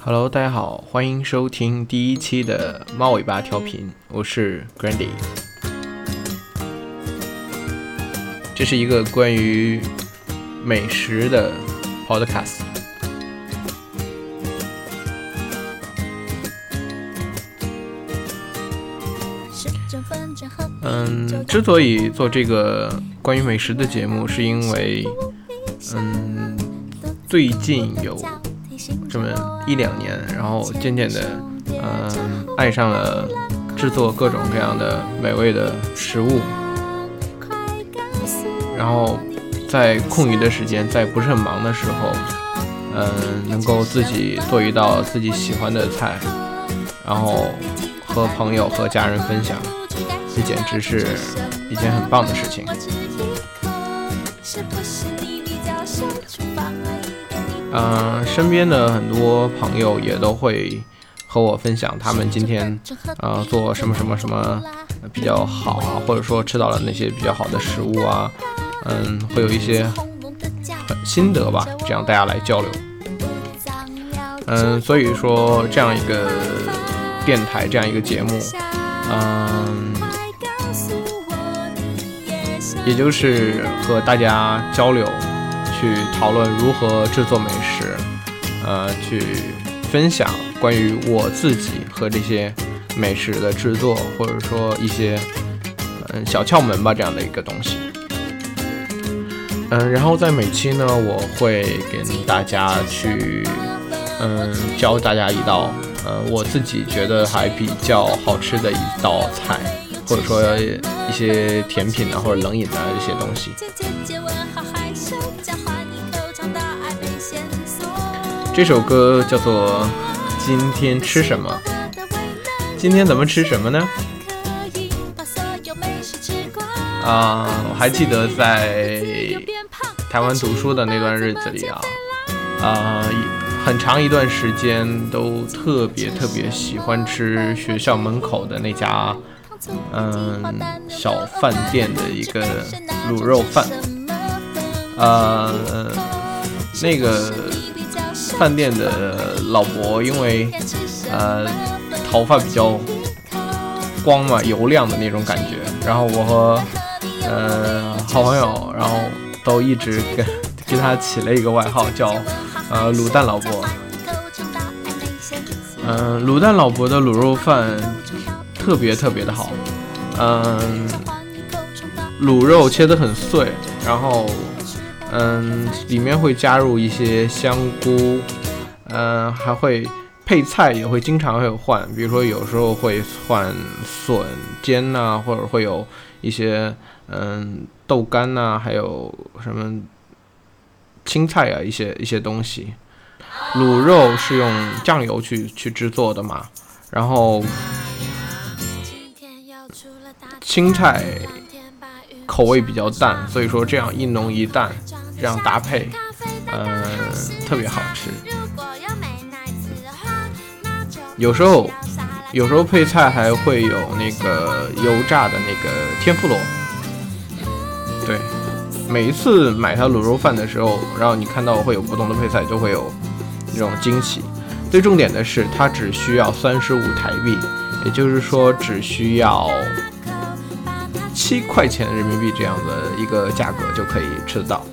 Hello，大家好，欢迎收听第一期的猫尾巴调频，我是 Grandy。这是一个关于美食的 podcast。嗯，之所以做这个关于美食的节目，是因为，嗯，最近有这么一两年，然后渐渐的，嗯，爱上了制作各种各样的美味的食物，然后在空余的时间，在不是很忙的时候，嗯，能够自己做一道自己喜欢的菜，然后和朋友和家人分享。这简直是一件很棒的事情。是不是你比较想出发嗯，身边的很多朋友也都会和我分享他们今天呃做什么什么什么比较好啊，或者说吃到了那些比较好的食物啊，嗯，会有一些心得吧，这样大家来交流。嗯，所以说这样一个电台，这样一个节目，嗯。也就是和大家交流，去讨论如何制作美食，呃，去分享关于我自己和这些美食的制作，或者说一些嗯小窍门吧，这样的一个东西。嗯，然后在每期呢，我会跟大家去嗯教大家一道呃我自己觉得还比较好吃的一道菜。或者说一些甜品啊，或者冷饮啊这些东西。这首歌叫做《今天吃什么》。今天咱们吃什么呢？啊，我还记得在台湾读书的那段日子里啊，啊，很长一段时间都特别特别喜欢吃学校门口的那家。嗯，小饭店的一个卤肉饭，呃，那个饭店的老伯因为呃头发比较光嘛，油亮的那种感觉，然后我和呃好朋友，然后都一直给给他起了一个外号叫呃卤蛋老伯。嗯，卤蛋老伯的卤肉饭。特别特别的好，嗯，卤肉切得很碎，然后，嗯，里面会加入一些香菇，嗯，还会配菜也会经常会换，比如说有时候会换笋尖呐，或者会有一些嗯豆干呐，还有什么青菜啊一些一些东西。卤肉是用酱油去去制作的嘛，然后。青菜口味比较淡，所以说这样一浓一淡，这样搭配，嗯，特别好吃。有时候，有时候配菜还会有那个油炸的那个天妇罗。对，每一次买它卤肉饭的时候，然后你看到会有不同的配菜，都会有那种惊喜。最重点的是，它只需要三十五台币，也就是说只需要。七块钱人民币这样的一个价格就可以吃得到，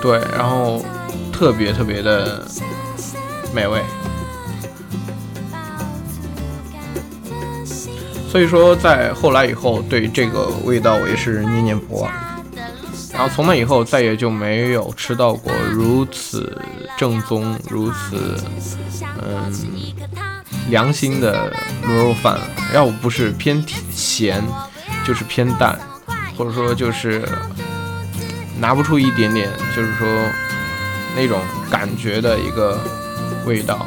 对，然后特别特别的美味，所以说在后来以后对这个味道我也是念念不忘，然后从那以后再也就没有吃到过如此正宗、如此嗯。良心的卤肉饭了，要不是偏咸，就是偏淡，或者说就是拿不出一点点，就是说那种感觉的一个味道。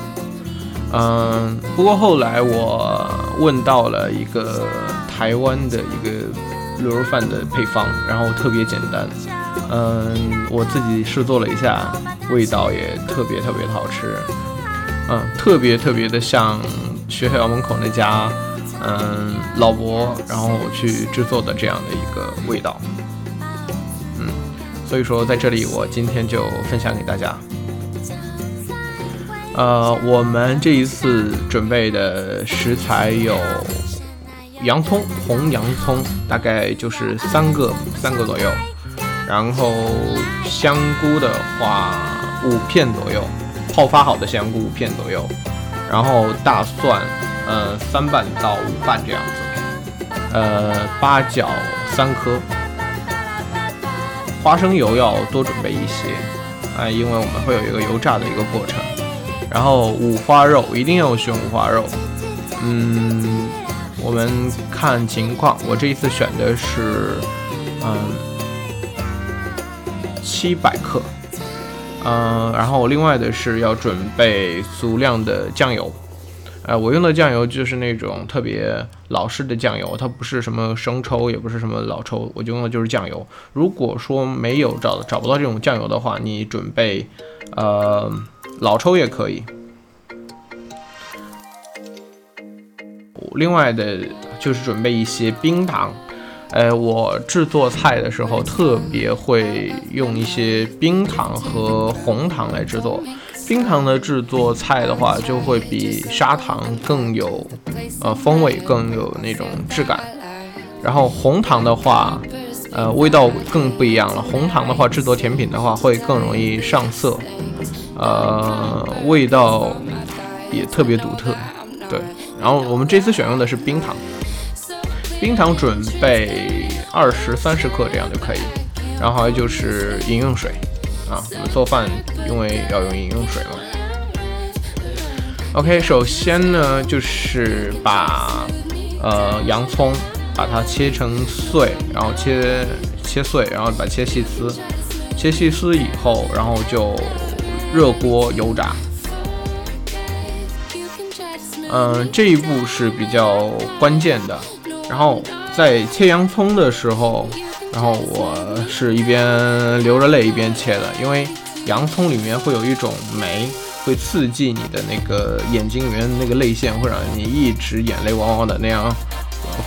嗯，不过后来我问到了一个台湾的一个卤肉饭的配方，然后特别简单。嗯，我自己试做了一下，味道也特别特别的好吃。嗯，特别特别的像学校门口那家，嗯，老伯，然后去制作的这样的一个味道，所以说在这里我今天就分享给大家。呃，我们这一次准备的食材有洋葱，红洋葱大概就是三个，三个左右。然后香菇的话，五片左右，泡发好的香菇五片左右。然后大蒜，呃，三瓣到五瓣这样子。呃，八角三颗。花生油要多准备一些，啊，因为我们会有一个油炸的一个过程。然后五花肉一定要选五花肉，嗯，我们看情况，我这一次选的是，嗯，七百克，嗯，然后另外的是要准备足量的酱油，呃，我用的酱油就是那种特别老式的酱油，它不是什么生抽，也不是什么老抽，我就用的就是酱油。如果说没有找找不到这种酱油的话，你准备，呃。老抽也可以。另外的，就是准备一些冰糖。呃，我制作菜的时候特别会用一些冰糖和红糖来制作。冰糖的制作菜的话，就会比砂糖更有呃风味，更有那种质感。然后红糖的话，呃，味道更不一样了。红糖的话，制作甜品的话会更容易上色。呃，味道也特别独特，对。然后我们这次选用的是冰糖，冰糖准备二十三十克这样就可以。然后还有就是饮用水啊，我们做饭因为要用饮用水嘛。OK，首先呢就是把呃洋葱把它切成碎，然后切切碎，然后把切细丝，切细丝以后，然后就。热锅油炸，嗯，这一步是比较关键的。然后在切洋葱的时候，然后我是一边流着泪一边切的，因为洋葱里面会有一种酶，会刺激你的那个眼睛里面那个泪腺，会让你一直眼泪汪汪的那样，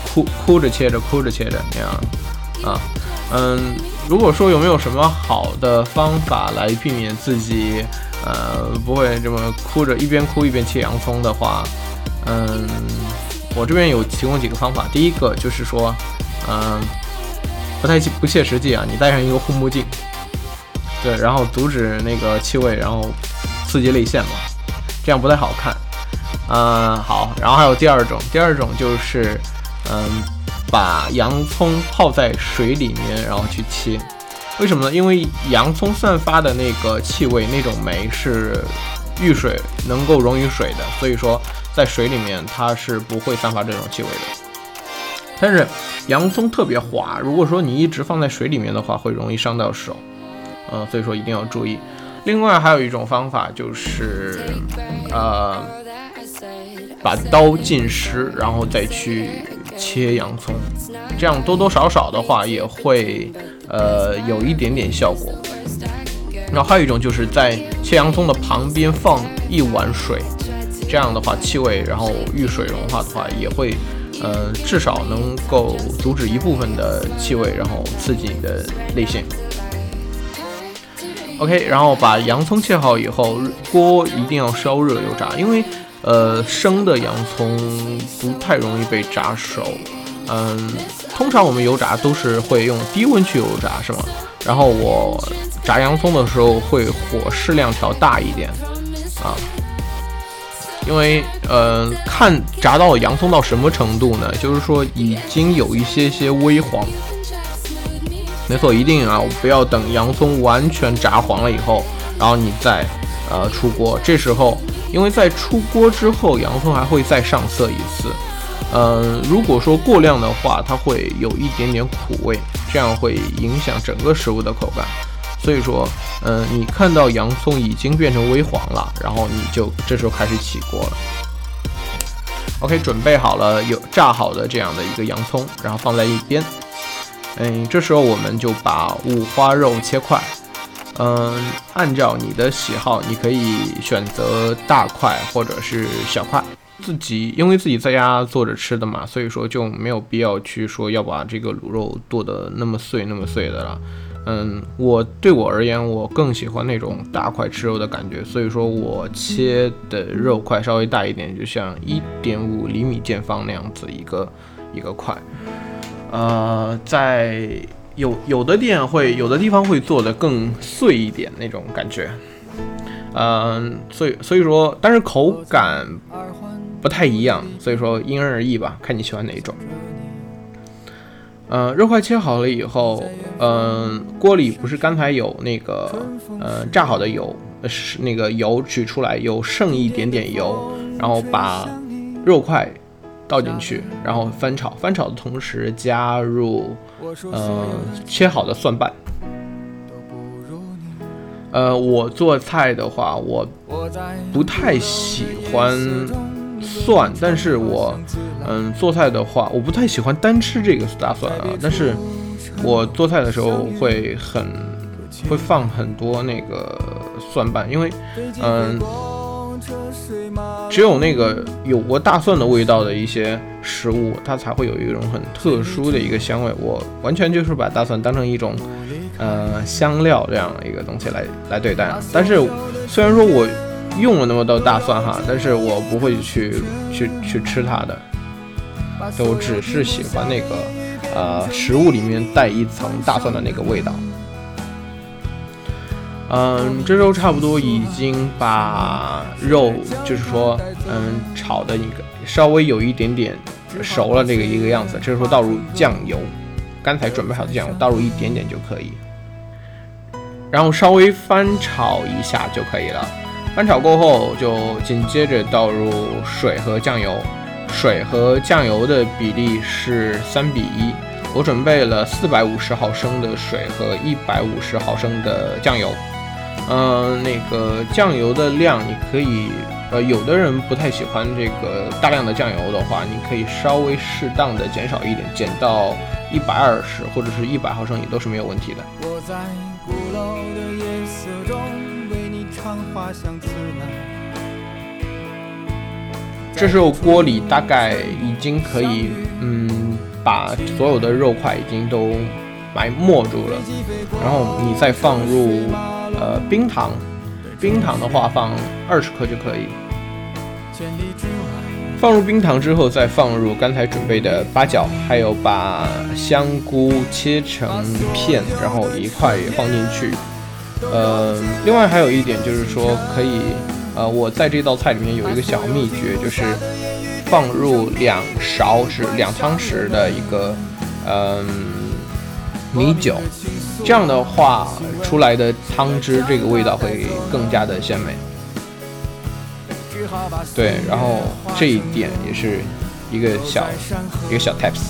哭哭着切着，哭着切着那样，啊，嗯。如果说有没有什么好的方法来避免自己，呃，不会这么哭着一边哭一边切洋葱的话，嗯，我这边有提供几个方法。第一个就是说，嗯，不太不切实际啊，你戴上一个护目镜，对，然后阻止那个气味，然后刺激泪腺嘛，这样不太好看。嗯，好，然后还有第二种，第二种就是，嗯。把洋葱泡在水里面，然后去切，为什么呢？因为洋葱散发的那个气味，那种酶是遇水能够溶于水的，所以说在水里面它是不会散发这种气味的。但是洋葱特别滑，如果说你一直放在水里面的话，会容易伤到手，嗯，所以说一定要注意。另外还有一种方法就是，呃，把刀浸湿，然后再去。切洋葱，这样多多少少的话也会，呃，有一点点效果。然后还有一种就是在切洋葱的旁边放一碗水，这样的话气味，然后遇水融化的话也会，呃，至少能够阻止一部分的气味，然后刺激你的内腺。OK，然后把洋葱切好以后，锅一定要烧热油炸，因为。呃，生的洋葱不太容易被炸熟，嗯，通常我们油炸都是会用低温去油炸，是吗？然后我炸洋葱的时候会火适量调大一点，啊，因为呃，看炸到洋葱到什么程度呢？就是说已经有一些些微黄，没错，一定啊，不要等洋葱完全炸黄了以后，然后你再呃出锅，这时候。因为在出锅之后，洋葱还会再上色一次。嗯，如果说过量的话，它会有一点点苦味，这样会影响整个食物的口感。所以说，嗯，你看到洋葱已经变成微黄了，然后你就这时候开始起锅了。OK，准备好了有炸好的这样的一个洋葱，然后放在一边。嗯，这时候我们就把五花肉切块。嗯，按照你的喜好，你可以选择大块或者是小块。自己因为自己在家做着吃的嘛，所以说就没有必要去说要把这个卤肉剁得那么碎那么碎的了。嗯，我对我而言，我更喜欢那种大块吃肉的感觉，所以说我切的肉块稍微大一点，就像一点五厘米见方那样子一个一个块。呃，在有有的店会有的地方会做的更碎一点那种感觉。嗯，所以所以说，但是口感不太一样，所以说因人而异吧，看你喜欢哪一种。嗯，肉块切好了以后，嗯，锅里不是刚才有那个，呃，炸好的油，是那个油取出来，有剩一点点油，然后把肉块倒进去，然后翻炒，翻炒的同时加入，呃，切好的蒜瓣。呃，我做菜的话，我不太喜欢蒜，但是我，嗯，做菜的话，我不太喜欢单吃这个大蒜啊，但是我做菜的时候会很会放很多那个蒜瓣，因为，嗯，只有那个有过大蒜的味道的一些食物，它才会有一种很特殊的一个香味。我完全就是把大蒜当成一种。呃，香料这样一个东西来来对待，但是虽然说我用了那么多大蒜哈，但是我不会去去去吃它的，就只是喜欢那个呃食物里面带一层大蒜的那个味道。嗯，这时候差不多已经把肉就是说嗯炒的一个稍微有一点点熟了这个一个样子，这时候倒入酱油，刚才准备好的酱油倒入一点点就可以。然后稍微翻炒一下就可以了。翻炒过后，就紧接着倒入水和酱油。水和酱油的比例是三比一。我准备了四百五十毫升的水和一百五十毫升的酱油。嗯，那个酱油的量你可以，呃，有的人不太喜欢这个大量的酱油的话，你可以稍微适当的减少一点，减到一百二十或者是一百毫升也都是没有问题的。我在鼓楼的夜色中为你唱花香自来。这时候锅里大概已经可以，嗯，把所有的肉块已经都埋没住了。然后你再放入呃冰糖，冰糖的话放二十克就可以。放入冰糖之后，再放入刚才准备的八角，还有把香菇切成片，然后一块也放进去。呃，另外还有一点就是说，可以，呃，我在这道菜里面有一个小秘诀，就是放入两勺是两汤匙的一个，嗯，米酒，这样的话出来的汤汁这个味道会更加的鲜美。对，然后这一点也是一个小一个小 tips。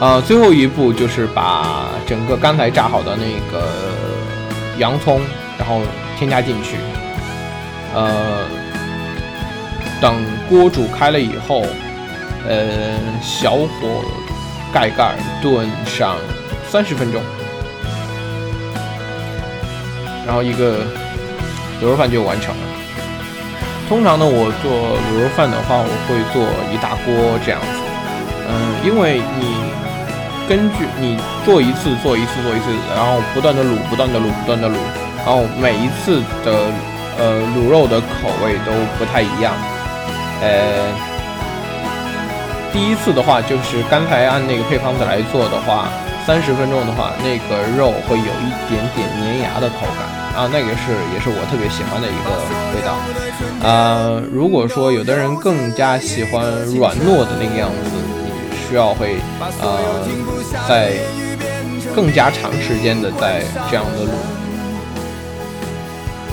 呃，最后一步就是把整个刚才炸好的那个洋葱，然后添加进去。呃，等锅煮开了以后，呃，小火盖盖炖上三十分钟。然后一个卤肉饭就完成了。通常呢，我做卤肉饭的话，我会做一大锅这样子。嗯，因为你根据你做一次做一次做一次，然后不断的卤，不断的卤，不断的卤，然后每一次的呃卤肉的口味都不太一样。呃，第一次的话就是刚才按那个配方子来做的话。三十分钟的话，那个肉会有一点点粘牙的口感啊，那个是也是我特别喜欢的一个味道。呃，如果说有的人更加喜欢软糯的那个样子，需要会呃在更加长时间的在这样的卤。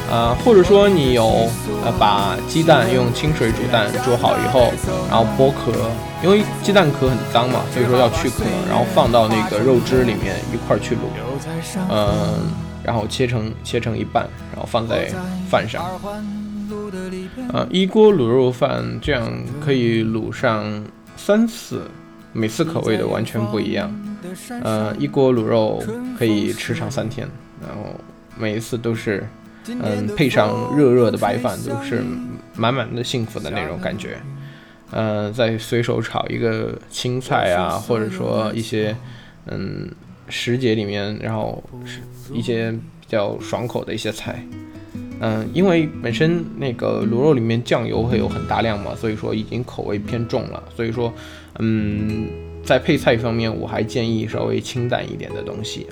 呃，或者说你有呃把鸡蛋用清水煮蛋煮好以后，然后剥壳，因为鸡蛋壳很脏嘛，所以说要去壳，然后放到那个肉汁里面一块去卤，嗯，然后切成切成一半，然后放在饭上，呃，一锅卤肉饭这样可以卤上三次，每次口味的完全不一样，呃，一锅卤肉可以吃上三天，然后每一次都是。嗯，配上热热的白饭，都是满满的幸福的那种感觉。嗯，再随手炒一个青菜啊，或者说一些嗯时节里面，然后是一些比较爽口的一些菜。嗯，因为本身那个卤肉里面酱油会有很大量嘛，所以说已经口味偏重了。所以说，嗯，在配菜方面，我还建议稍微清淡一点的东西。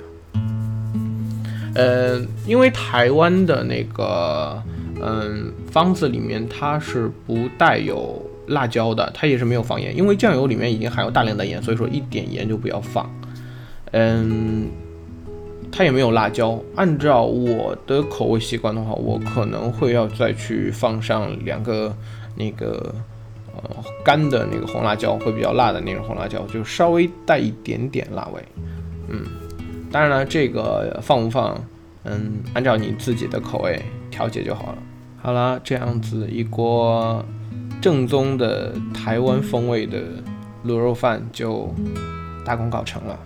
呃，因为台湾的那个嗯方子里面它是不带有辣椒的，它也是没有放盐，因为酱油里面已经含有大量的盐，所以说一点盐就不要放。嗯。它也没有辣椒。按照我的口味习惯的话，我可能会要再去放上两个那个呃干的那个红辣椒，会比较辣的那种红辣椒，就稍微带一点点辣味。嗯，当然了，这个放不放，嗯，按照你自己的口味调节就好了。好了，这样子一锅正宗的台湾风味的卤肉饭就大功告成了。